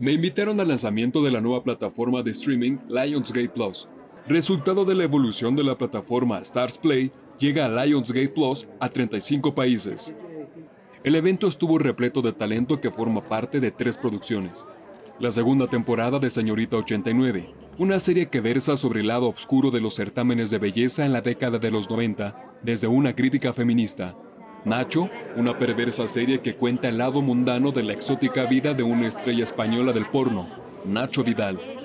Me invitaron al lanzamiento de la nueva plataforma de streaming Lionsgate Plus. Resultado de la evolución de la plataforma Stars Play, llega a Lionsgate Plus a 35 países. El evento estuvo repleto de talento que forma parte de tres producciones. La segunda temporada de Señorita 89, una serie que versa sobre el lado oscuro de los certámenes de belleza en la década de los 90 desde una crítica feminista. Nacho, una perversa serie que cuenta el lado mundano de la exótica vida de una estrella española del porno, Nacho Vidal.